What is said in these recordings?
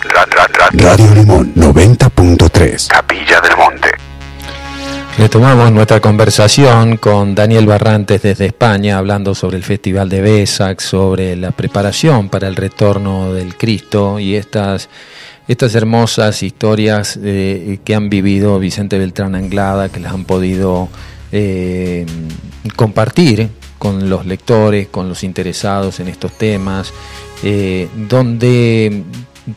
Radio Limón 90.3. Capilla del Monte. Retomamos nuestra conversación con Daniel Barrantes desde España, hablando sobre el Festival de Besac, sobre la preparación para el retorno del Cristo y estas, estas hermosas historias eh, que han vivido Vicente Beltrán Anglada, que las han podido eh, compartir con los lectores, con los interesados en estos temas, eh, donde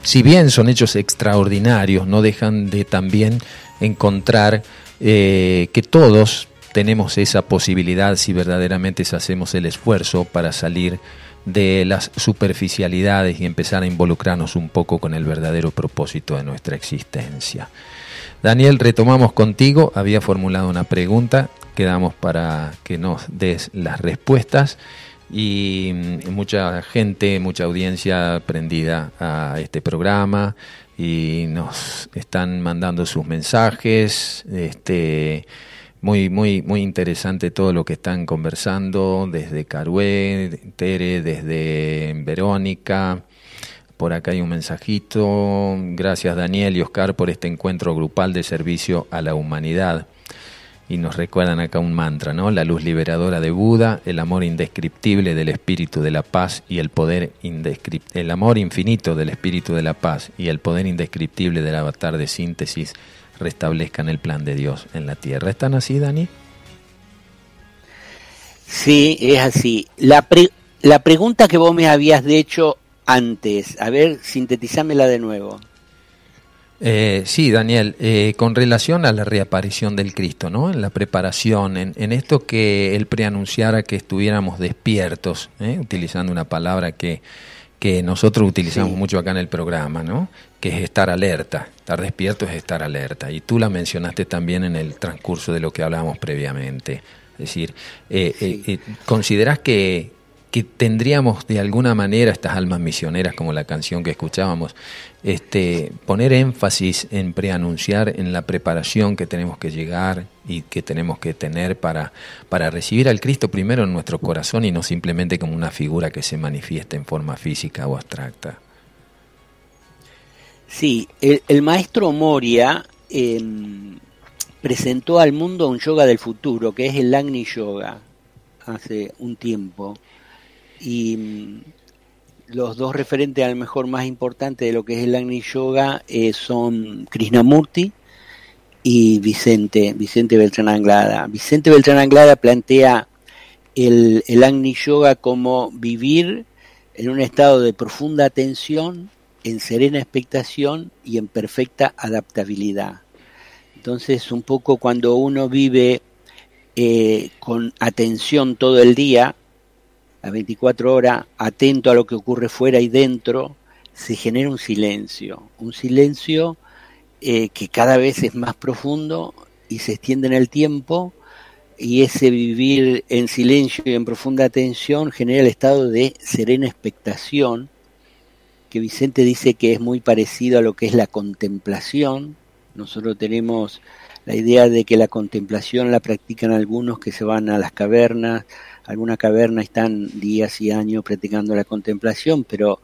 si bien son hechos extraordinarios, no dejan de también encontrar eh, que todos tenemos esa posibilidad si verdaderamente hacemos el esfuerzo para salir de las superficialidades y empezar a involucrarnos un poco con el verdadero propósito de nuestra existencia. Daniel, retomamos contigo, había formulado una pregunta, quedamos para que nos des las respuestas y mm, mucha gente, mucha audiencia prendida a este programa y nos están mandando sus mensajes, este muy muy muy interesante todo lo que están conversando desde Carué, Tere, desde Verónica. Por acá hay un mensajito. Gracias Daniel y Oscar por este encuentro grupal de servicio a la humanidad y nos recuerdan acá un mantra, ¿no? La luz liberadora de Buda, el amor indescriptible del espíritu de la paz y el poder el amor infinito del espíritu de la paz y el poder indescriptible del avatar de síntesis restablezcan el plan de Dios en la tierra. ¿Están así, Dani? Sí, es así. La, la pregunta que vos me habías hecho antes, a ver, sintetizámela de nuevo. Eh, sí, Daniel, eh, con relación a la reaparición del Cristo, ¿no? En la preparación, en, esto que él preanunciara que estuviéramos despiertos, ¿eh? utilizando una palabra que, que nosotros utilizamos mucho acá en el programa, ¿no? Que es estar alerta. Estar despierto es estar alerta. Y tú la mencionaste también en el transcurso de lo que hablábamos previamente. Es decir, ¿consideras que, que tendríamos de alguna manera estas almas misioneras, como la canción que escuchábamos, este, poner énfasis en preanunciar en la preparación que tenemos que llegar y que tenemos que tener para, para recibir al Cristo primero en nuestro corazón y no simplemente como una figura que se manifiesta en forma física o abstracta. Sí, el, maestro Moria em, presentó al mundo un yoga del futuro, que es el Agni Yoga, hace un tiempo y mm, los dos referentes a lo mejor más importantes de lo que es el Agni Yoga eh, son Krishnamurti y Vicente, Vicente Beltrán Anglada. Vicente Beltrán Anglada plantea el, el Agni Yoga como vivir en un estado de profunda atención, en serena expectación y en perfecta adaptabilidad. Entonces, un poco cuando uno vive eh, con atención todo el día, las 24 horas, atento a lo que ocurre fuera y dentro, se genera un silencio, un silencio eh, que cada vez es más profundo y se extiende en el tiempo y ese vivir en silencio y en profunda atención genera el estado de serena expectación, que Vicente dice que es muy parecido a lo que es la contemplación. Nosotros tenemos la idea de que la contemplación la practican algunos que se van a las cavernas, alguna caverna están días y años practicando la contemplación, pero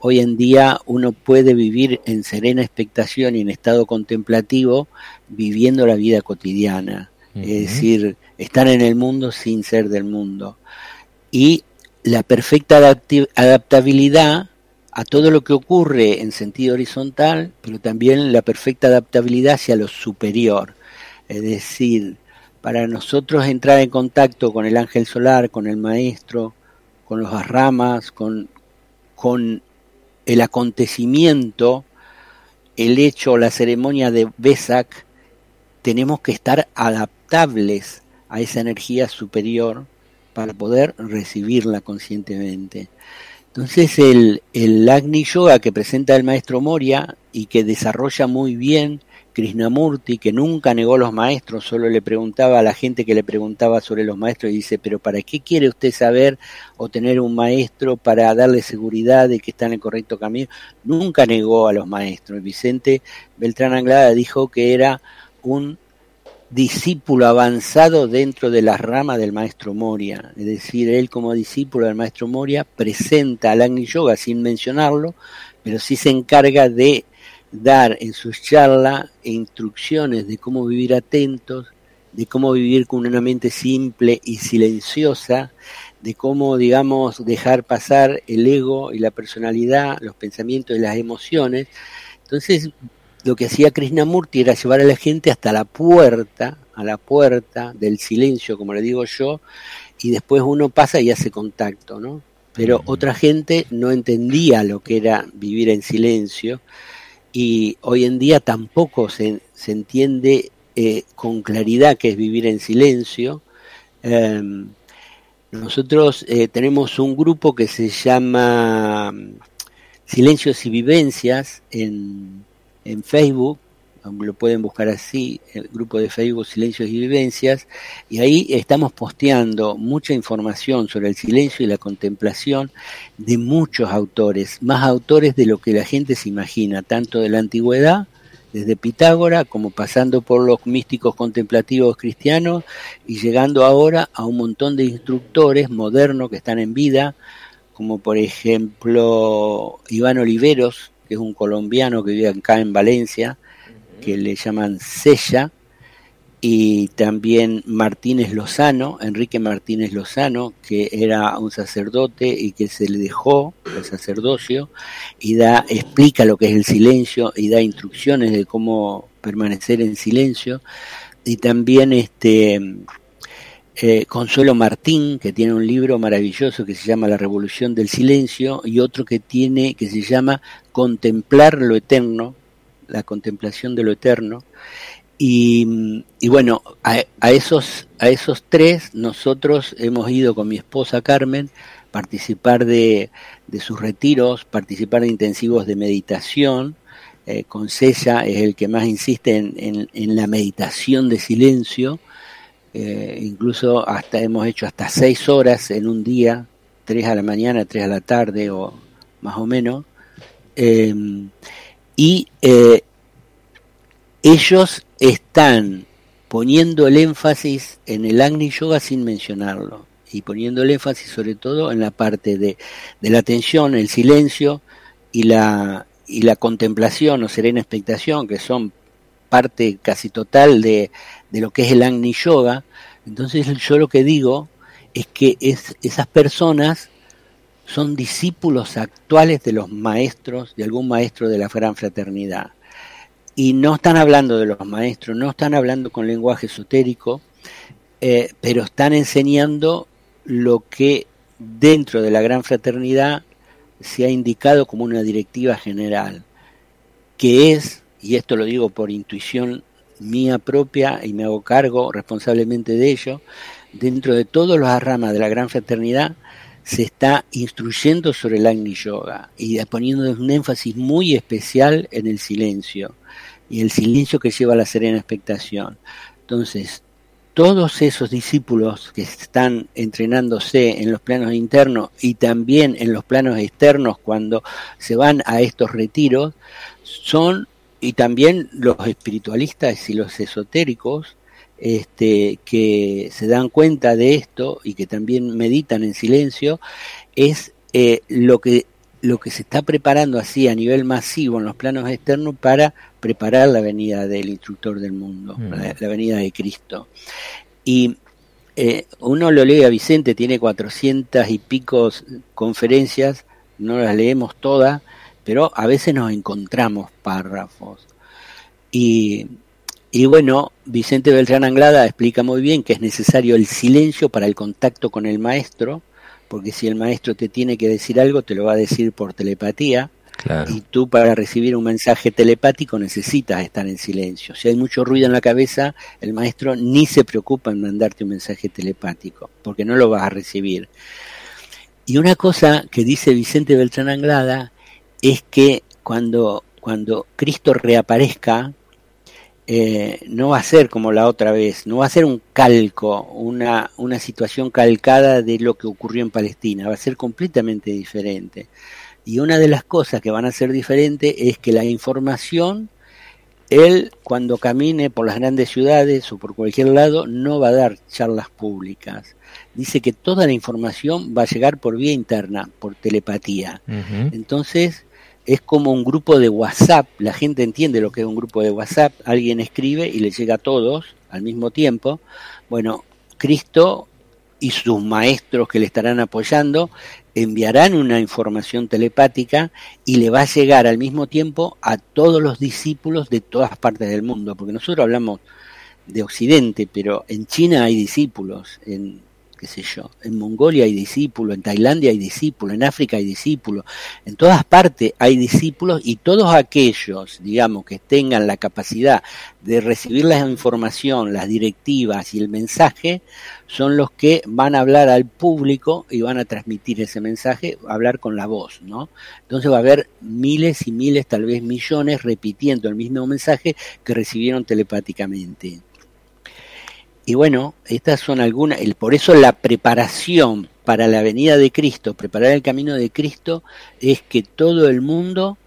hoy en día uno puede vivir en serena expectación y en estado contemplativo viviendo la vida cotidiana, es decir, estar en el mundo sin ser del mundo. Y la perfecta adaptabilidad a todo lo que ocurre en sentido horizontal, pero también la perfecta adaptabilidad hacia lo superior, es decir, para nosotros entrar en contacto con el ángel solar, con el maestro, con los ramas, con, con el acontecimiento, el hecho, la ceremonia de Besak, tenemos que estar adaptables a esa energía superior para poder recibirla conscientemente. Entonces el, el Agni Yoga que presenta el maestro Moria y que desarrolla muy bien Krishnamurti, que nunca negó los maestros, solo le preguntaba a la gente que le preguntaba sobre los maestros y dice, pero ¿para qué quiere usted saber o tener un maestro para darle seguridad de que está en el correcto camino? Nunca negó a los maestros. Vicente Beltrán Anglada dijo que era un discípulo avanzado dentro de las ramas del maestro Moria. Es decir, él como discípulo del maestro Moria presenta al Agni Yoga sin mencionarlo, pero sí se encarga de dar en sus charlas instrucciones de cómo vivir atentos, de cómo vivir con una mente simple y silenciosa, de cómo, digamos, dejar pasar el ego y la personalidad, los pensamientos y las emociones. Entonces, lo que hacía Krishnamurti era llevar a la gente hasta la puerta, a la puerta del silencio, como le digo yo, y después uno pasa y hace contacto, ¿no? Pero otra gente no entendía lo que era vivir en silencio y hoy en día tampoco se, se entiende eh, con claridad qué es vivir en silencio. Em, nosotros eh, tenemos un grupo que se llama mm, Silencios y Vivencias en, en Facebook, lo pueden buscar así, el grupo de Facebook Silencios y Vivencias, y ahí estamos posteando mucha información sobre el silencio y la contemplación de muchos autores, más autores de lo que la gente se imagina, tanto de la antigüedad, desde Pitágora, como pasando por los místicos contemplativos cristianos y llegando ahora a un montón de instructores modernos que están en vida, como por ejemplo Iván Oliveros, que es un colombiano que vive acá en Valencia, que le llaman Sella, y también Martínez Lozano, Enrique Martínez Lozano, que era un sacerdote y que se le dejó el sacerdocio y da explica lo que es el silencio y da instrucciones de cómo permanecer en silencio. Y también este eh, Consuelo Martín, que tiene un libro maravilloso que se llama La Revolución del Silencio, y otro que tiene, que se llama Contemplar lo Eterno, la contemplación de lo eterno. Y, bueno, a, esos, a esos tres nosotros hemos ido con mi esposa Carmen participar de, de sus retiros, participar de intensivos de meditación. Eh, con Cella es el que más insiste en, en la meditación de silencio eh, incluso hasta hemos hecho hasta seis horas en un día, tres a la mañana, tres a la tarde o más o menos. Em, y eh, ellos están poniendo el énfasis en el Agni Yoga sin mencionarlo y poniendo el énfasis sobre todo en la parte de, de la atención, el silencio y la, y la contemplación o serena expectación, que son parte casi total de, de lo que es el Agni Yoga, entonces yo lo que digo es que es, esas personas son discípulos actuales de los maestros, de algún maestro de la gran fraternidad. Y no están hablando de los maestros, no están hablando con lenguaje esotérico, eh, pero están enseñando lo que dentro de la gran fraternidad se ha indicado como una directiva general, que es, y esto lo digo por intuición mía propia y me hago cargo responsablemente de ello, dentro de todas las ramas de la gran fraternidad se está instruyendo sobre el Agni Yoga y poniendo un énfasis muy especial en el silencio y el silencio que lleva a la serena expectación. Entonces, todos esos discípulos que están entrenándose en los planos internos y también en los planos externos cuando se van a estos retiros, son y también los espiritualistas y los esotéricos este, que se dan cuenta de esto y que también meditan en silencio, es eh, lo, que, lo que se está preparando así a nivel masivo en los planos externos para preparar la venida del instructor del mundo, mm. la, venida de Cristo. Y eh, uno lo lee a Vicente, tiene cuatrocientas y pico conferencias, no las leemos todas, pero a veces nos encontramos párrafos. Y, y bueno, Vicente Beltrán Anglada explica muy bien que es necesario el silencio para el contacto con el maestro, porque si el maestro te tiene que decir algo, te lo va a decir por telepatía. Y tú para recibir un mensaje telepático necesitas estar en silencio. Si hay mucho ruido en la cabeza, el maestro ni se preocupa en mandarte un mensaje telepático, porque no lo vas a recibir. Y una cosa que dice Vicente Beltrán Anglada es que cuando, cuando Cristo reaparezca, eh, no va a ser como la otra vez, no va a ser un calco, una, una situación calcada de lo que ocurrió en Palestina, va a ser completamente diferente. Y una de las cosas que van a ser diferentes es que la información él cuando camine por las grandes ciudades o por cualquier lado no va a dar charlas públicas. Dice que toda la información va a llegar por vía interna, por telepatía. Entonces es como un grupo de WhatsApp, la gente entiende lo que es un grupo de WhatsApp, alguien escribe y le llega a todos al mismo tiempo. Bueno, Cristo y sus maestros que le estarán apoyando enviarán una información telepática y le va a llegar al mismo tiempo a todos los discípulos de todas partes del mundo, porque nosotros hablamos de Occidente, pero en China hay discípulos, en qué sé yo, en Mongolia hay discípulos, en Tailandia hay discípulos, en África hay discípulos, en todas partes hay discípulos y todos aquellos, digamos, que tengan la capacidad de recibir la información, las directivas y el mensaje, son los que van a hablar al público y van a transmitir ese mensaje, hablar con la voz, ¿no? Entonces va a haber miles y miles, tal vez millones, repitiendo el mismo mensaje que recibieron telepáticamente. Y bueno, estas son algunas, el, por eso la preparación para la venida de Cristo, preparar el camino de Cristo, es que todo el mundo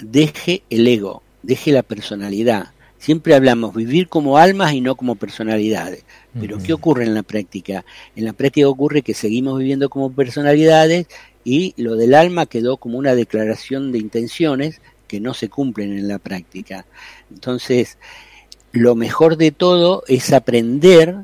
deje el ego, deje la personalidad. Siempre hablamos vivir como almas y no como personalidades. Pero ¿qué ocurre en la práctica? En la práctica ocurre que seguimos viviendo como personalidades y lo del alma quedó como una declaración de intenciones que no se cumplen en la práctica. Entonces, lo mejor de todo es aprender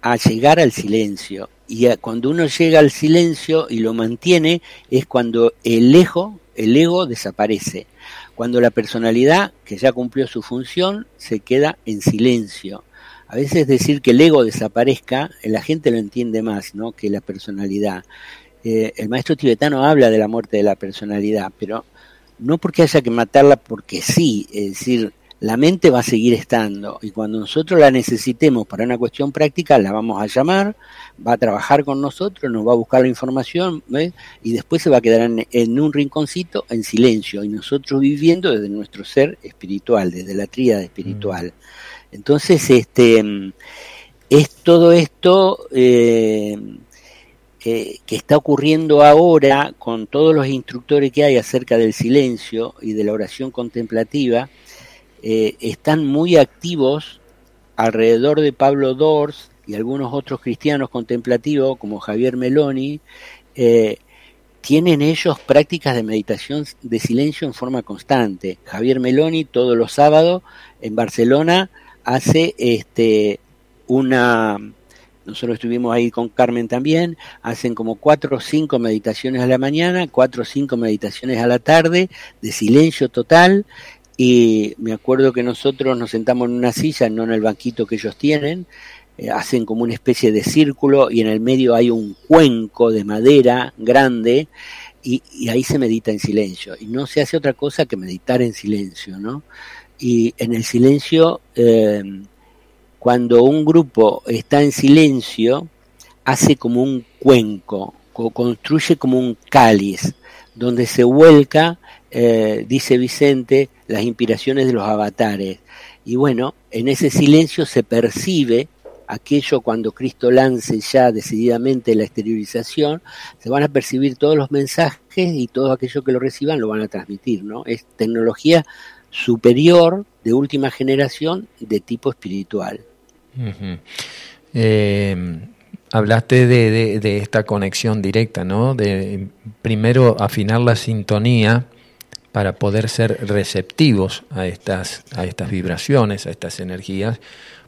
a llegar al silencio. Y cuando uno llega al silencio y lo mantiene, es cuando el ego, el ego desaparece. Cuando la personalidad, que ya cumplió su función, se queda en silencio. A veces decir que el ego desaparezca, la gente lo entiende más ¿no? que la personalidad. Eh, el maestro tibetano habla de la muerte de la personalidad, pero no porque haya que matarla porque sí, es decir, la mente va a seguir estando y cuando nosotros la necesitemos para una cuestión práctica, la vamos a llamar, va a trabajar con nosotros, nos va a buscar la información y después se va a quedar en, un rinconcito en silencio y nosotros viviendo desde nuestro ser espiritual, desde la tríada espiritual. Mm. Entonces, este es todo esto eh, que está ocurriendo ahora con todos los instructores que hay acerca del silencio y de la oración contemplativa eh, están muy activos alrededor de Pablo Dors y algunos otros cristianos contemplativos como Javier Meloni, eh, tienen ellos prácticas de meditación de silencio en forma constante. Javier Meloni todos los sábados en Barcelona hace este una nosotros estuvimos ahí con Carmen también, hacen como cuatro o cinco meditaciones a la mañana, cuatro o cinco meditaciones a la tarde, de silencio total, y me acuerdo que nosotros nos sentamos en una silla, no en el banquito que ellos tienen, eh, hacen como una especie de círculo y en el medio hay un cuenco de madera grande y, ahí se medita en silencio. Y no se hace otra cosa que meditar en silencio, ¿no? Y en el silencio, em, cuando un grupo está en silencio, hace como un cuenco, construye como un cáliz, donde se vuelca, eh, dice Vicente, las inspiraciones de los avatares. Y bueno, en ese silencio se percibe aquello cuando Cristo lance ya decididamente la exteriorización, se van a percibir todos los mensajes y todo aquello que lo reciban lo van a transmitir, ¿no? Es tecnología superior de última generación de tipo espiritual. Eh, hablaste de, de, esta conexión directa, ¿no? De primero afinar la sintonía para poder ser receptivos a estas, a estas vibraciones, a estas energías,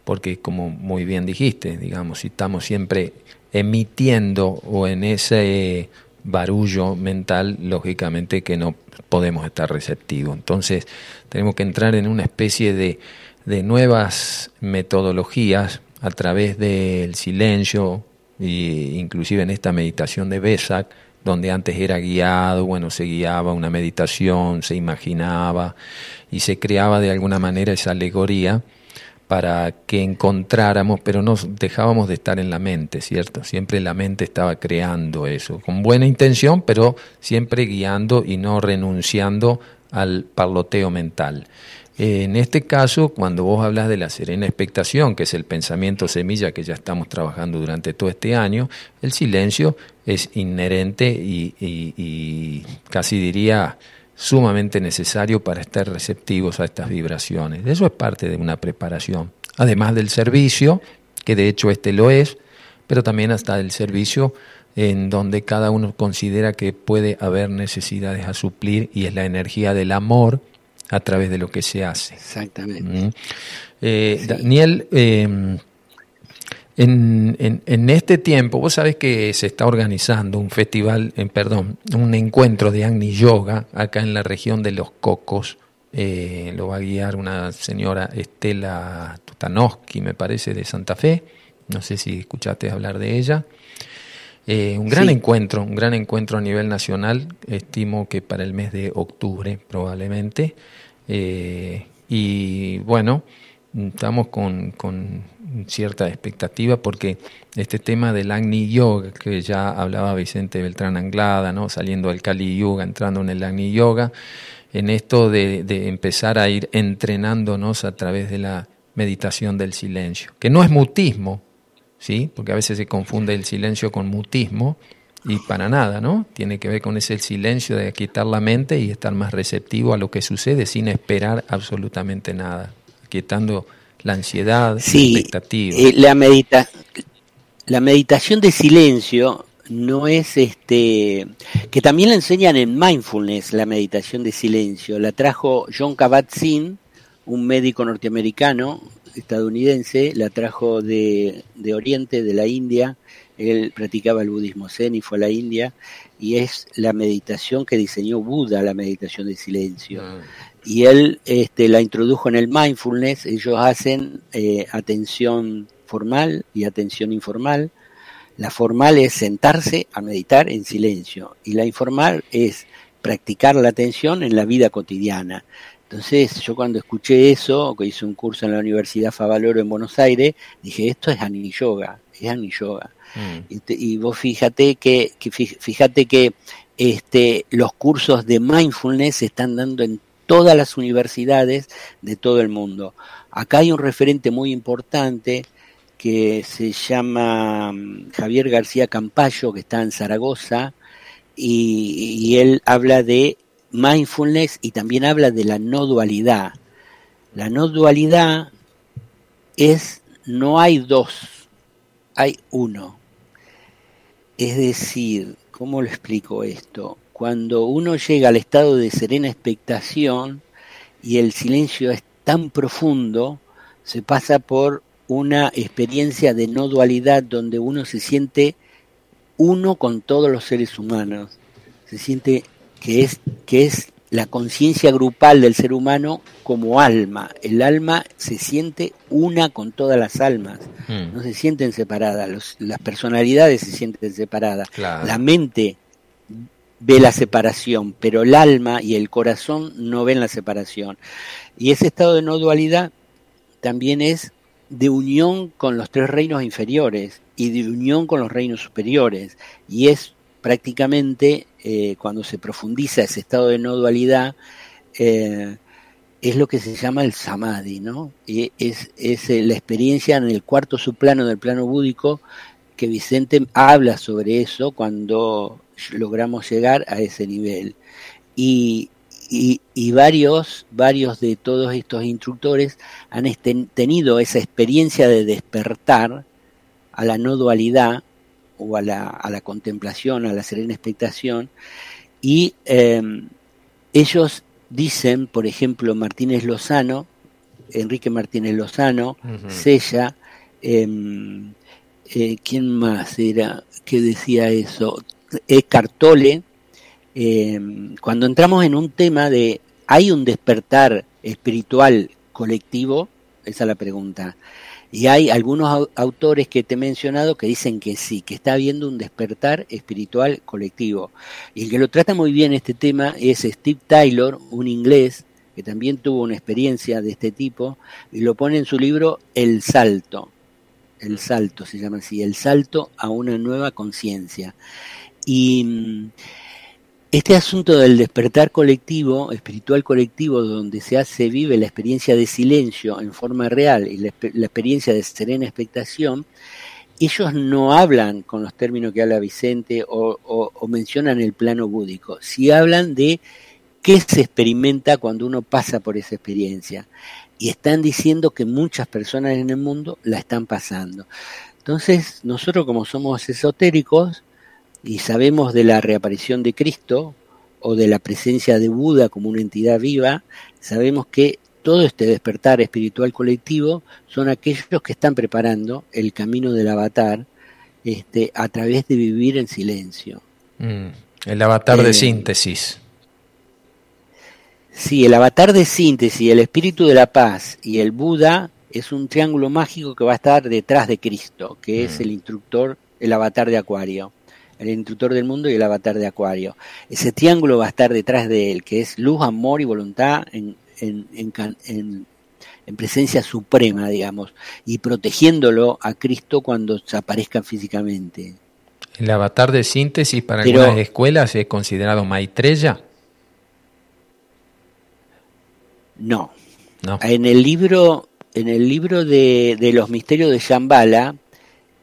porque como muy bien dijiste, digamos, si estamos siempre emitiendo o en ese barullo mental, lógicamente que no podemos estar receptivos. Entonces tenemos que entrar en una especie de, de nuevas metodologías a través del silencio, e inclusive en esta meditación de Besak, donde antes era guiado, bueno, se guiaba una meditación, se imaginaba y se creaba de alguna manera esa alegoría para que encontráramos, pero no dejábamos de estar en la mente, ¿cierto? Siempre la mente estaba creando eso, con buena intención, pero siempre guiando y no renunciando al parloteo mental. En este caso, cuando vos hablas de la serena expectación, que es el pensamiento semilla que ya estamos trabajando durante todo este año, el silencio es inherente y, casi diría sumamente necesario para estar receptivos a estas vibraciones. Eso es parte de una preparación. Además del servicio, que de hecho este lo es, pero también hasta el servicio en donde cada uno considera que puede haber necesidades a suplir y es la energía del amor a través de lo que se hace. Exactamente. ¿Mm? Eh, Daniel, em, en, en, este tiempo, vos sabés que se está organizando un festival, eh, perdón, un encuentro de Agni Yoga acá en la región de Los Cocos. Eh, lo va a guiar una señora Estela Tutanoski, me parece, de Santa Fe. No sé si escuchaste hablar de ella. Eh, un gran encuentro, un gran encuentro a nivel nacional, estimo que para el mes de octubre probablemente. Eh, y bueno, estamos con, con, cierta expectativa porque este tema del Agni Yoga, que ya hablaba Vicente Beltrán Anglada, ¿no? saliendo del Kali Yoga, entrando en el Agni Yoga, en esto de, de empezar a ir entrenándonos a través de la meditación del silencio, que no es mutismo, ¿sí? porque a veces se confunde el silencio con mutismo y para nada, ¿no? Tiene que ver con ese silencio de quitar la mente y estar más receptivo a lo que sucede sin esperar absolutamente nada, quietando la ansiedad, la expectativa. Eh, la, medita la meditación de silencio no es este que también la enseñan en mindfulness la meditación de silencio la trajo John Kabat-Zinn un médico norteamericano estadounidense, la trajo de, de, Oriente, de la India, él practicaba el budismo zen y fue a la India, y es la meditación que diseñó Buda, la meditación de silencio. Ah. Y él este, la introdujo en el mindfulness, ellos hacen eh, atención formal y atención informal. La formal es sentarse a meditar en silencio y la informal es practicar la atención en la vida cotidiana. Entonces yo cuando escuché eso, que hice un curso en la Universidad Favaloro en Buenos Aires, dije, esto es Ani Yoga, Yoga. Mm. Y, vos fíjate que, fíjate que este, los cursos de mindfulness se están dando en todas las universidades de todo el mundo. Acá hay un referente muy importante que se llama mm, Javier García Campayo, que está en Zaragoza, y él habla de mindfulness y también habla de la no dualidad. La no dualidad es, no hay dos, hay uno. Es decir, ¿cómo lo explico esto? Cuando uno llega al estado de serena expectación y el silencio es tan profundo, se pasa por una experiencia de no dualidad donde uno se siente uno con todos los seres humanos, se siente que es, que es la conciencia grupal del ser humano como alma. El alma se siente una con todas las almas, mm. no se sienten separadas, las personalidades se sienten separadas. La mente ve la separación, pero el alma y el corazón no ven la separación. Y ese estado de no dualidad también es de unión con los tres reinos inferiores y de unión con los reinos superiores. Y es prácticamente eh, cuando se profundiza ese estado de no dualidad, eh, es lo que se llama el samadhi, ¿no? Y es, es eh, la experiencia en el cuarto subplano del plano búdico que Vicente habla sobre eso cuando logramos llegar a ese nivel. Y, y, varios, varios de todos estos instructores han tenido esa experiencia de despertar a la no dualidad o a la, a la contemplación, a la serena expectación, y em, ellos dicen, por ejemplo, Martínez Lozano, Enrique Martínez Lozano, Sella, em, eh, ¿quién más era que decía eso? Cartole, eh, cuando entramos en un tema de, ¿hay un despertar espiritual colectivo? Esa es la pregunta. Y hay algunos autores que te he mencionado que dicen que sí, que está habiendo un despertar espiritual colectivo. Y el que lo trata muy bien este tema es Steve Taylor, un inglés que también tuvo una experiencia de este tipo, y lo pone en su libro El Salto. El Salto se llama así, El Salto a una nueva conciencia. Y mm, este asunto del despertar colectivo, espiritual colectivo, donde se hace, vive la experiencia de silencio en forma real y la, experiencia de serena expectación, ellos no hablan con los términos que habla Vicente o, mencionan el plano búdico, si hablan de qué se experimenta cuando uno pasa por esa experiencia. Y están diciendo que muchas personas en el mundo la están pasando. Entonces, nosotros como somos esotéricos y sabemos de la reaparición de Cristo o de la presencia de Buda como una entidad viva, sabemos que todo este despertar espiritual colectivo son aquellos que están preparando el camino del avatar este, a través de vivir en silencio. Mm, el avatar de eh, síntesis. Sí, el avatar de síntesis, el espíritu de la paz y el Buda es un triángulo mágico que va a estar detrás de Cristo, que es mm. el instructor, el avatar de Acuario el instructor del mundo y el avatar de Acuario. Ese triángulo va a estar detrás de él, que es luz, amor y voluntad en, en, en, en presencia suprema, digamos, y protegiéndolo a Cristo cuando se aparezca físicamente. ¿El avatar de síntesis para algunas escuelas es considerado Maitreya? No. no. En el libro, en el libro de, de los misterios de Shambhala,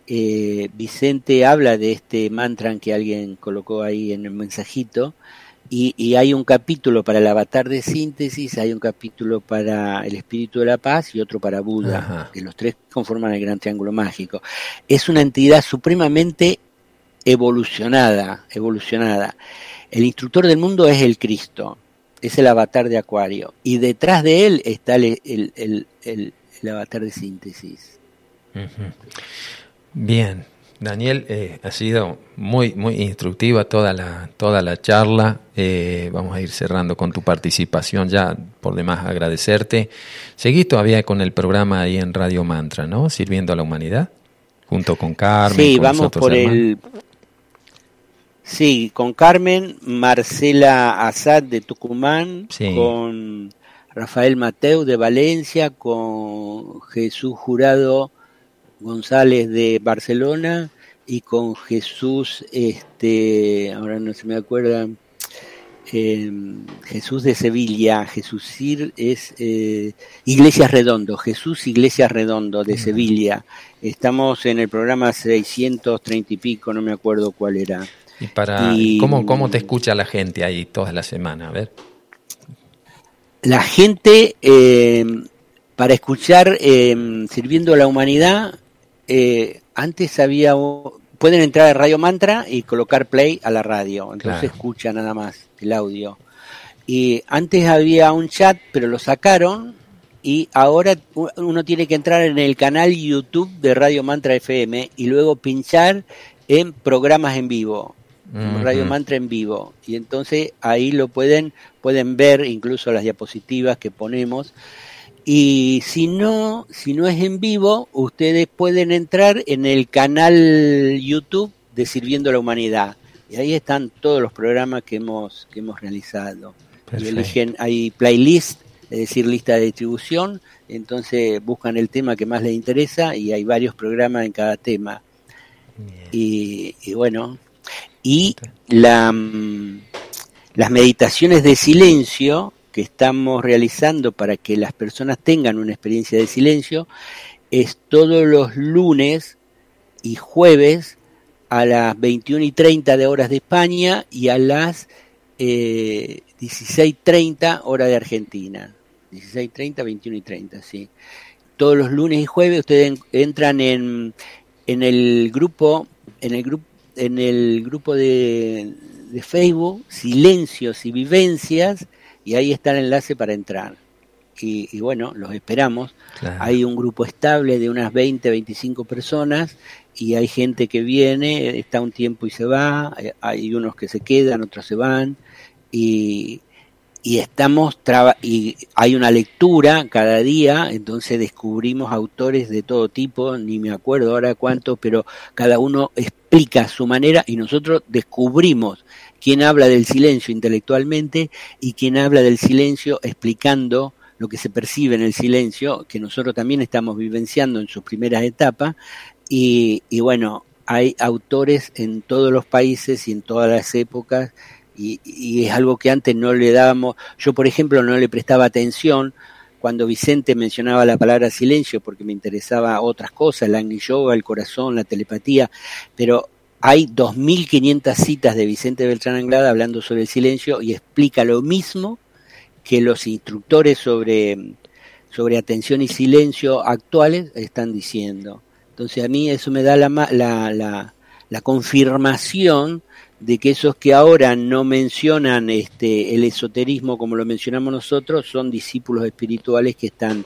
eh, Vicente habla de este mantra que alguien colocó ahí en el mensajito, y, hay un capítulo para el avatar de síntesis, hay un capítulo para el espíritu de la paz y otro para Buda, que los tres conforman el gran triángulo mágico. Es una entidad supremamente evolucionada, evolucionada. El instructor del mundo es el Cristo, es el avatar de Acuario, y detrás de él está el, el, el, avatar de síntesis. Bien, Daniel, eh, ha sido muy, muy instructiva toda la, toda la charla. Eh, vamos a ir cerrando con tu participación ya, por demás agradecerte. Seguís todavía con el programa ahí en Radio Mantra, ¿no? Sirviendo a la humanidad, junto con Carmen. Sí, vamos por el... Sí, con Carmen, Marcela Azad de Tucumán, con Rafael Mateu de Valencia, con Jesús Jurado González de Barcelona y con Jesús, este, ahora no se me acuerda, em, Jesús de Sevilla, Jesús Sir es eh, Iglesias Redondo, Jesús Iglesias Redondo de Sevilla. Estamos en el programa 630 y pico, no me acuerdo cuál era. ¿Y para ¿cómo, cómo te escucha la gente ahí toda la semana? A ver. La gente, em, para escuchar Sirviendo a la Humanidad, eh, antes había, pueden entrar a Radio Mantra y colocar play a la radio, entonces escucha nada más el audio. Y antes había un chat, pero lo sacaron y ahora uno tiene que entrar en el canal YouTube de Radio Mantra FM y luego pinchar en programas en vivo, Radio Mantra en vivo. Y entonces ahí lo pueden, pueden ver incluso las diapositivas que ponemos. Y si no, si no es en vivo, ustedes pueden entrar en el canal YouTube de Sirviendo a la Humanidad. Y ahí están todos los programas que hemos, que hemos realizado. Y eligen, hay playlist, es decir, lista de distribución, entonces buscan el tema que más les interesa y hay varios programas en cada tema. Y, y, bueno, y la, mm, las meditaciones de silencio que estamos realizando para que las personas tengan una experiencia de silencio es todos los lunes y jueves a las 21 y 30 de horas de España y a las eh, 16.30 hora de Argentina. 16.30, 21 y 30, sí. Todos los lunes y jueves ustedes entran en, en el grupo, en el grupo, en el grupo de, de Facebook, Silencios y Vivencias, y ahí está el enlace para entrar. Y, bueno, los esperamos. Hay un grupo estable de unas 20, 25 personas y hay gente que viene, está un tiempo y se va, eh, hay unos que se quedan, otros se van y, y estamos y hay una lectura cada día, entonces descubrimos autores de todo tipo, ni me acuerdo ahora cuántos, pero cada uno explica su manera y nosotros descubrimos quien habla del silencio intelectualmente y quien habla del silencio explicando lo que se percibe en el silencio, que nosotros también estamos vivenciando en sus primeras etapas, y, bueno, hay autores en todos los países y en todas las épocas, y, es algo que antes no le dábamos, yo por ejemplo no le prestaba atención cuando Vicente mencionaba la palabra silencio porque me interesaba otras cosas, la Agni el corazón, la telepatía, pero hay 2.500 citas de Vicente Beltrán Anglada hablando sobre el silencio y explica lo mismo que los instructores sobre, sobre atención y silencio actuales están diciendo. Entonces a mí eso me da la, la, la, la confirmación de que esos que ahora no mencionan este, el esoterismo como lo mencionamos nosotros son discípulos espirituales que están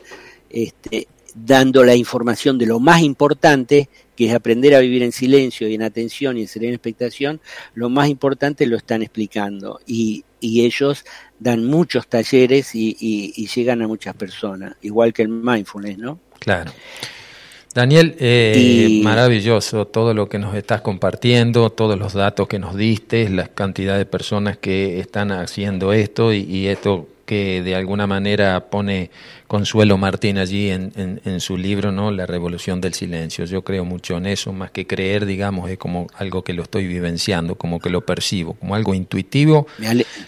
este, dando la información de lo más importante, que es aprender a vivir en silencio y en atención y en serena expectación, lo más importante lo están explicando. Y, y ellos dan muchos talleres y, y, llegan a muchas personas, igual que el mindfulness, ¿no? Claro. Daniel, eh, maravilloso todo lo que nos estás compartiendo, todos los datos que nos diste, la cantidad de personas que están haciendo esto y, y esto que de alguna manera pone Consuelo Martín allí en, en, su libro, ¿no? La revolución del silencio. Yo creo mucho en eso, más que creer, digamos, es como algo que lo estoy vivenciando, como que lo percibo, como algo intuitivo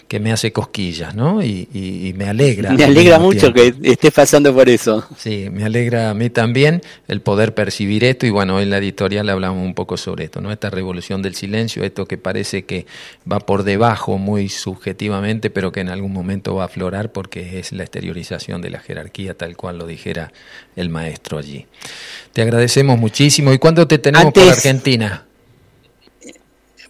que me hace cosquillas, ¿no? Y, y, me alegra. Me alegra mucho que estés pasando por eso. Sí, me alegra a mí también el poder percibir esto y bueno, en la editorial hablamos un poco sobre esto, ¿no? Esta revolución del silencio, esto que parece que va por debajo muy subjetivamente, pero que en algún momento va a aflorar porque es la exteriorización de la jerarquía tal cual lo dijera el maestro allí. Te agradecemos muchísimo. ¿Y cuándo te tenemos por Argentina?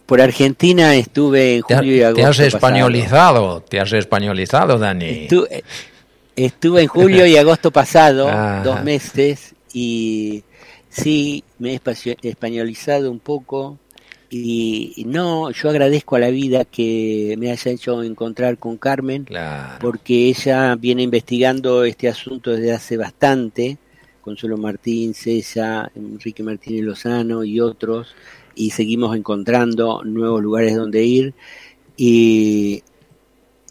Por Argentina estuve en julio y agosto. Te has españolizado, te has españolizado, Dani. Estuve, en julio y agosto pasado, dos meses, y sí, me he españolizado un poco. Y no, yo agradezco a la vida que me haya hecho encontrar con Carmen, porque ella viene investigando este asunto desde hace bastante, Consuelo Martín, César, Enrique Martínez Lozano y otros, y seguimos encontrando nuevos lugares donde ir. Y,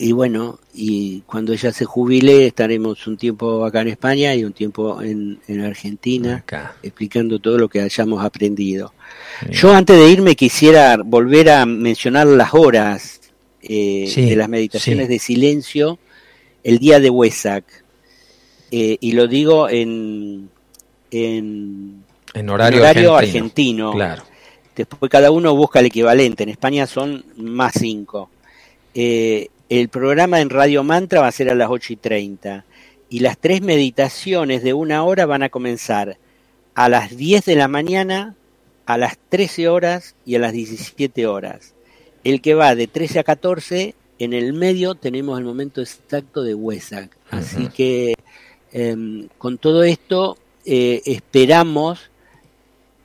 y bueno, y cuando ella se jubile estaremos un tiempo acá en España y un tiempo en, en Argentina, explicando todo lo que hayamos aprendido. Yo antes de irme quisiera volver a mencionar las horas eh, de las meditaciones de silencio el día de Huesac. Eh, y lo digo en, en, horario, argentino. Claro. Después cada uno busca el equivalente. En España son más cinco. Eh, el programa en Radio Mantra va a ser a las 8 y 30. Y las tres meditaciones de una hora van a comenzar a las 10 de la mañana, a las 13 horas y a las 17 horas. El que va de 13 a 14, en el medio tenemos el momento exacto de Huesac. Así que em, con todo esto eh, esperamos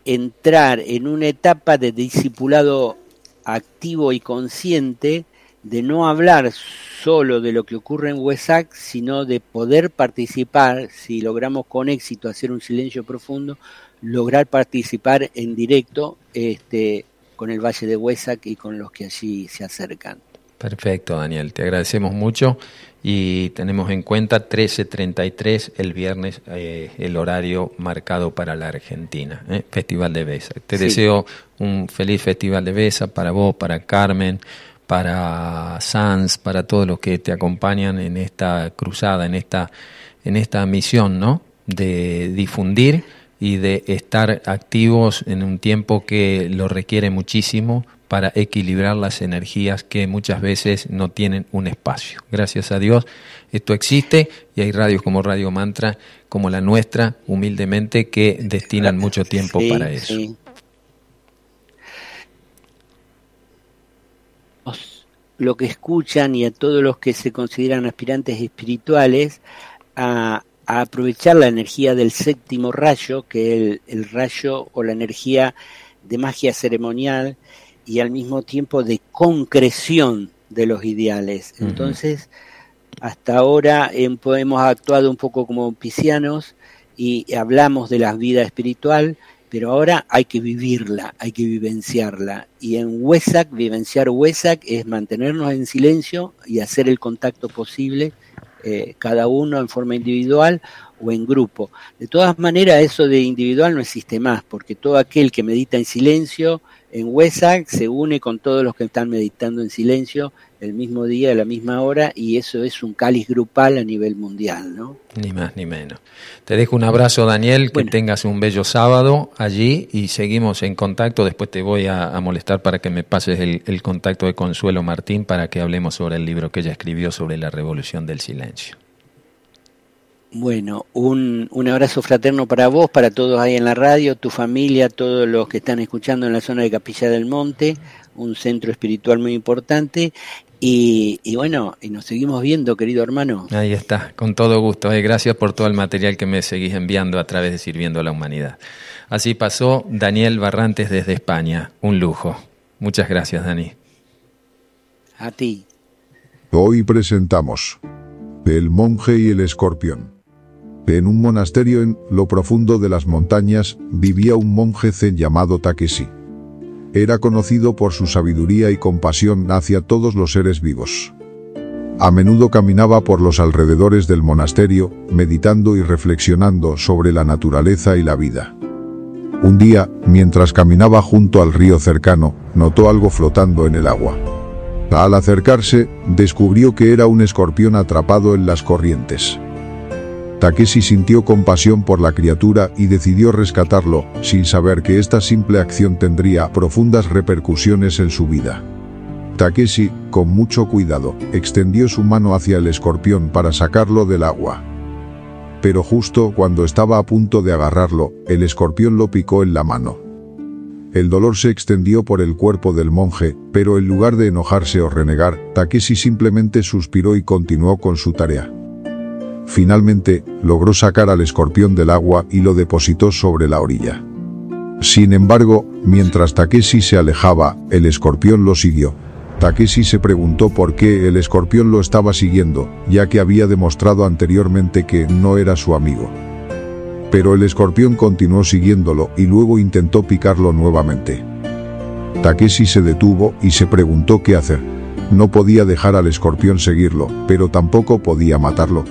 entrar en una etapa de discipulado activo y consciente de no hablar solo de lo que ocurre en Huesac, sino de poder participar, si logramos con éxito hacer un silencio profundo, lograr participar en directo este, con el Valle de Huesac y con los que allí se acercan. Perfecto, Daniel, te agradecemos mucho y tenemos en cuenta 13.33 el viernes, eh, el horario marcado para la Argentina, ¿eh? Festival de Besa. Te deseo un feliz Festival de Besa para vos, para Carmen, para Sans, para todos los que te acompañan en esta cruzada, en esta, en esta misión, ¿no? De difundir y de estar activos en un tiempo que lo requiere muchísimo para equilibrar las energías que muchas veces no tienen un espacio. Gracias a Dios esto existe y hay radios como Radio Mantra, como la nuestra, humildemente, que destinan mucho tiempo para eso. Lo que escuchan y a todos los que se consideran aspirantes espirituales a a aprovechar la energía del séptimo rayo, que es el, rayo o la energía de magia ceremonial y al mismo tiempo de concreción de los ideales. Entonces, hasta ahora hemos actuado un poco como piscianos y hablamos de la vida espiritual, pero ahora hay que vivirla, hay que vivenciarla. Y en Huesac, vivenciar Huesac es mantenernos en silencio y hacer el contacto posible eh, cada uno en forma individual o en grupo. De todas maneras, eso de individual no existe más, porque todo aquel que medita en silencio en WESAC se une con todos los que están meditando en silencio el mismo día, a la misma hora, y eso es un cáliz grupal a nivel mundial, ¿no? Ni más ni menos. Te dejo un abrazo, Daniel, que tengas un bello sábado allí y seguimos en contacto. Después te voy a, molestar para que me pases el, el, contacto de Consuelo Martín para que hablemos sobre el libro que ella escribió sobre la revolución del silencio. Bueno, un, un, abrazo fraterno para vos, para todos ahí en la radio, tu familia, todos los que están escuchando en la zona de Capilla del Monte, un centro espiritual muy importante. Y, bueno, y nos seguimos viendo, querido hermano. Ahí está, con todo gusto. Eh. Gracias por todo el material que me seguís enviando a través de Sirviendo a la Humanidad. Así pasó Daniel Barrantes desde España. Un lujo. Muchas gracias, Dani. A ti. Hoy presentamos El monje y el escorpión. En un monasterio en lo profundo de las montañas vivía un monje zen llamado Takeshi. Era conocido por su sabiduría y compasión hacia todos los seres vivos. A menudo caminaba por los alrededores del monasterio, meditando y reflexionando sobre la naturaleza y la vida. Un día, mientras caminaba junto al río cercano, notó algo flotando en el agua. Al acercarse, descubrió que era un escorpión atrapado en las corrientes. Takeshi sintió compasión por la criatura y decidió rescatarlo, sin saber que esta simple acción tendría profundas repercusiones en su vida. Takeshi, con mucho cuidado, extendió su mano hacia el escorpión para sacarlo del agua. Pero justo cuando estaba a punto de agarrarlo, el escorpión lo picó en la mano. El dolor se extendió por el cuerpo del monje, pero en lugar de enojarse o renegar, Takeshi simplemente suspiró y continuó con su tarea. Finalmente, logró sacar al escorpión del agua y lo depositó sobre la orilla. Sin embargo, mientras Takeshi se alejaba, el escorpión lo siguió. Takeshi se preguntó por qué el escorpión lo estaba siguiendo, ya que había demostrado anteriormente que no era su amigo. Pero el escorpión continuó siguiéndolo y luego intentó picarlo nuevamente. Takeshi se detuvo y se preguntó qué hacer. No podía dejar al escorpión seguirlo, pero tampoco podía matarlo,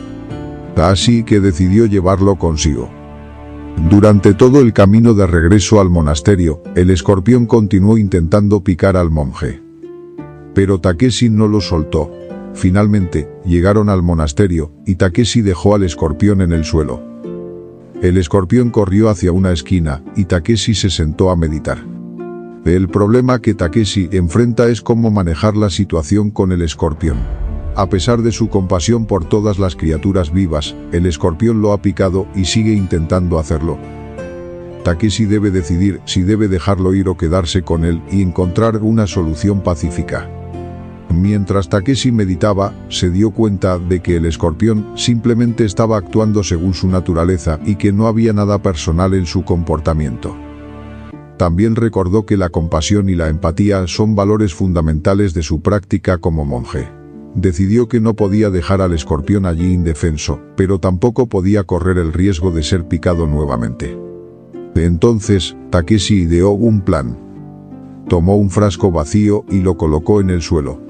así que decidió llevarlo consigo. Durante todo el camino de regreso al monasterio, el escorpión continuó intentando picar al monje. Pero Takeshi no lo soltó. Finalmente, llegaron al monasterio, y Takeshi dejó al escorpión en el suelo. El escorpión corrió hacia una esquina, y Takeshi se sentó a meditar. El problema que Takeshi enfrenta es cómo manejar la situación con el escorpión. A pesar de su compasión por todas las criaturas vivas, el escorpión lo ha picado y sigue intentando hacerlo. Takeshi debe decidir si debe dejarlo ir o quedarse con él y encontrar una solución pacífica. Mientras Takeshi meditaba, se dio cuenta de que el escorpión simplemente estaba actuando según su naturaleza y que no había nada personal en su comportamiento. También recordó que la compasión y la empatía son valores fundamentales de su práctica como monje decidió que no podía dejar al escorpión allí indefenso, pero tampoco podía correr el riesgo de ser picado nuevamente. Entonces, Takeshi ideó un plan. Tomó un frasco vacío y lo colocó en el suelo.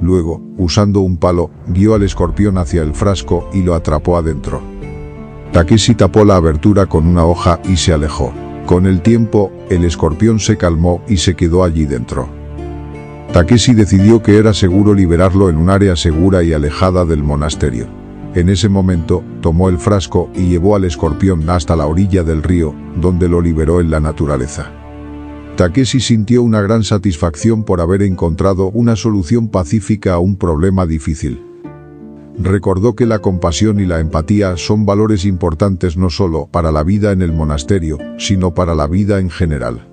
Luego, usando un palo, guió al escorpión hacia el frasco y lo atrapó adentro. Takeshi tapó la abertura con una hoja y se alejó. Con el tiempo, el escorpión se calmó y se quedó allí dentro. Takeshi decidió que era seguro liberarlo en un área segura y alejada del monasterio. En ese momento, tomó el frasco y llevó al escorpión hasta la orilla del río, donde lo liberó en la naturaleza. Takeshi sintió una gran satisfacción por haber encontrado una solución pacífica a un problema difícil. Recordó que la compasión y la empatía son valores importantes no solo para la vida en el monasterio, sino para la vida en general.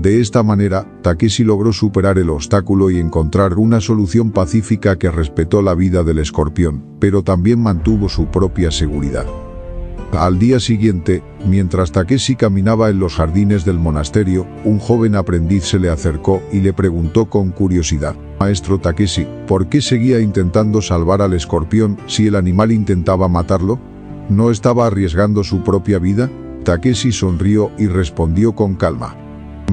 De esta manera, Takeshi logró superar el obstáculo y encontrar una solución pacífica que respetó la vida del escorpión, pero también mantuvo su propia seguridad. Al día siguiente, mientras Takeshi caminaba en los jardines del monasterio, un joven aprendiz se le acercó y le preguntó con curiosidad, Maestro Takeshi, ¿por qué seguía intentando salvar al escorpión si el animal intentaba matarlo? ¿No estaba arriesgando su propia vida? Takeshi sonrió y respondió con calma,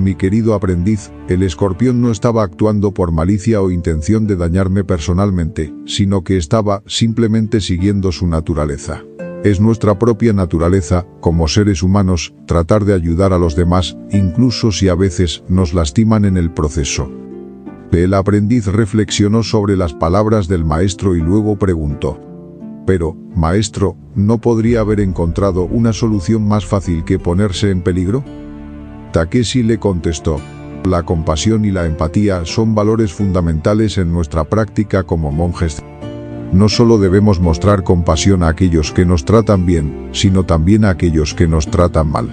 mi querido aprendiz, el escorpión no estaba actuando por malicia o intención de dañarme personalmente, sino que estaba simplemente siguiendo su naturaleza. Es nuestra propia naturaleza, como seres humanos, tratar de ayudar a los demás, incluso si a veces nos lastiman en el proceso. El aprendiz reflexionó sobre las palabras del maestro y luego preguntó. Pero, maestro, ¿no podría haber encontrado una solución más fácil que ponerse en peligro? Takeshi le contestó. La compasión y la empatía son valores fundamentales en nuestra práctica como monjes. No solo debemos mostrar compasión a aquellos que nos tratan bien, sino también a aquellos que nos tratan mal.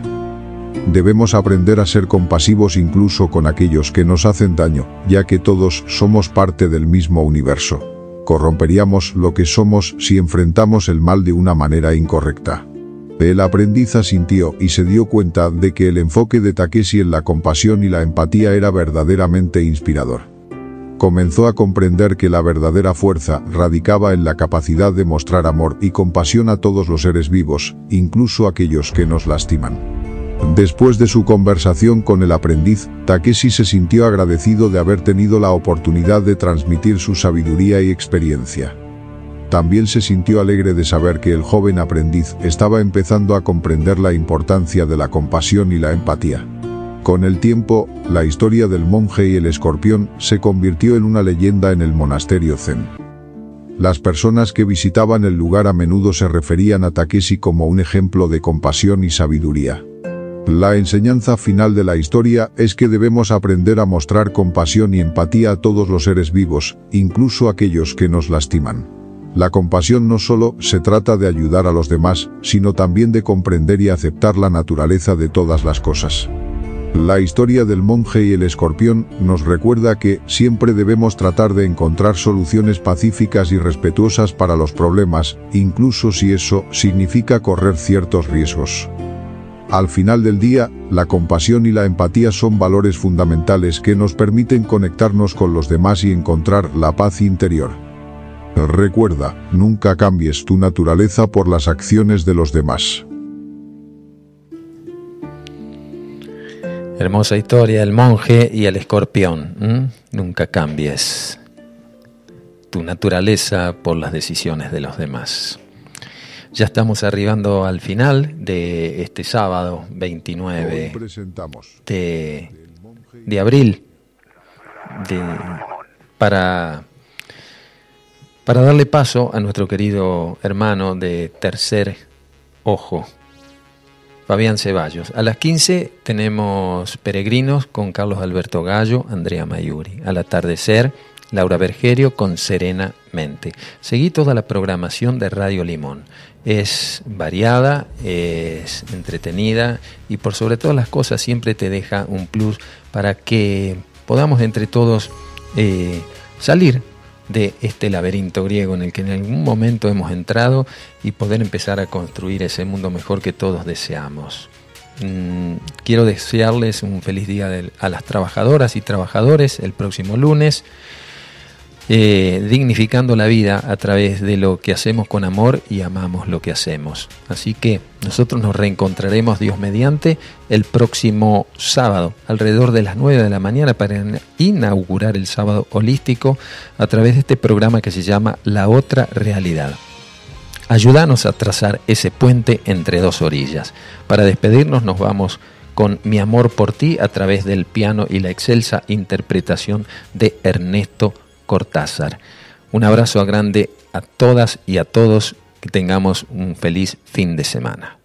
Debemos aprender a ser compasivos incluso con aquellos que nos hacen daño, ya que todos somos parte del mismo universo. Corromperíamos lo que somos si enfrentamos el mal de una manera incorrecta. El aprendiz asintió y se dio cuenta de que el enfoque de Takeshi en la compasión y la empatía era verdaderamente inspirador. Comenzó a comprender que la verdadera fuerza radicaba en la capacidad de mostrar amor y compasión a todos los seres vivos, incluso aquellos que nos lastiman. Después de su conversación con el aprendiz, Takeshi se sintió agradecido de haber tenido la oportunidad de transmitir su sabiduría y experiencia. También se sintió alegre de saber que el joven aprendiz estaba empezando a comprender la importancia de la compasión y la empatía. Con el tiempo, la historia del monje y el escorpión se convirtió en una leyenda en el monasterio Zen. Las personas que visitaban el lugar a menudo se referían a Takeshi como un ejemplo de compasión y sabiduría. La enseñanza final de la historia es que debemos aprender a mostrar compasión y empatía a todos los seres vivos, incluso aquellos que nos lastiman. La compasión no solo se trata de ayudar a los demás, sino también de comprender y aceptar la naturaleza de todas las cosas. La historia del monje y el escorpión nos recuerda que siempre debemos tratar de encontrar soluciones pacíficas y respetuosas para los problemas, incluso si eso significa correr ciertos riesgos. Al final del día, la compasión y la empatía son valores fundamentales que nos permiten conectarnos con los demás y encontrar la paz interior. Recuerda, nunca cambies tu naturaleza por las acciones de los demás. Hermosa historia, el monje y el escorpión. Nunca cambies tu naturaleza por las decisiones de los demás. Ya estamos arribando al final de este sábado 29 de, de abril para para darle paso a nuestro querido hermano de tercer ojo, Fabián Ceballos. A las 15 tenemos Peregrinos con Carlos Alberto Gallo, Andrea Mayuri. Al atardecer, Laura Bergerio con Serena Mente. Seguí toda la programación de Radio Limón. Es variada, es entretenida y por sobre todas las cosas siempre te deja un plus para que podamos entre todos eh, salir de este laberinto griego en el que en algún momento hemos entrado y poder empezar a construir ese mundo mejor que todos deseamos. Mm, quiero desearles un feliz día a las trabajadoras y trabajadores el próximo lunes. Eh, dignificando la vida a través de lo que hacemos con amor y amamos lo que hacemos. Así que nosotros nos reencontraremos Dios mediante el próximo sábado, alrededor de las 9 de la mañana, para inaugurar el sábado holístico a través de este programa que se llama La otra realidad. Ayúdanos a trazar ese puente entre dos orillas. Para despedirnos nos vamos con Mi amor por ti a través del piano y la excelsa interpretación de Ernesto Cortázar. Un abrazo grande a todas y a todos. Que tengamos un feliz fin de semana.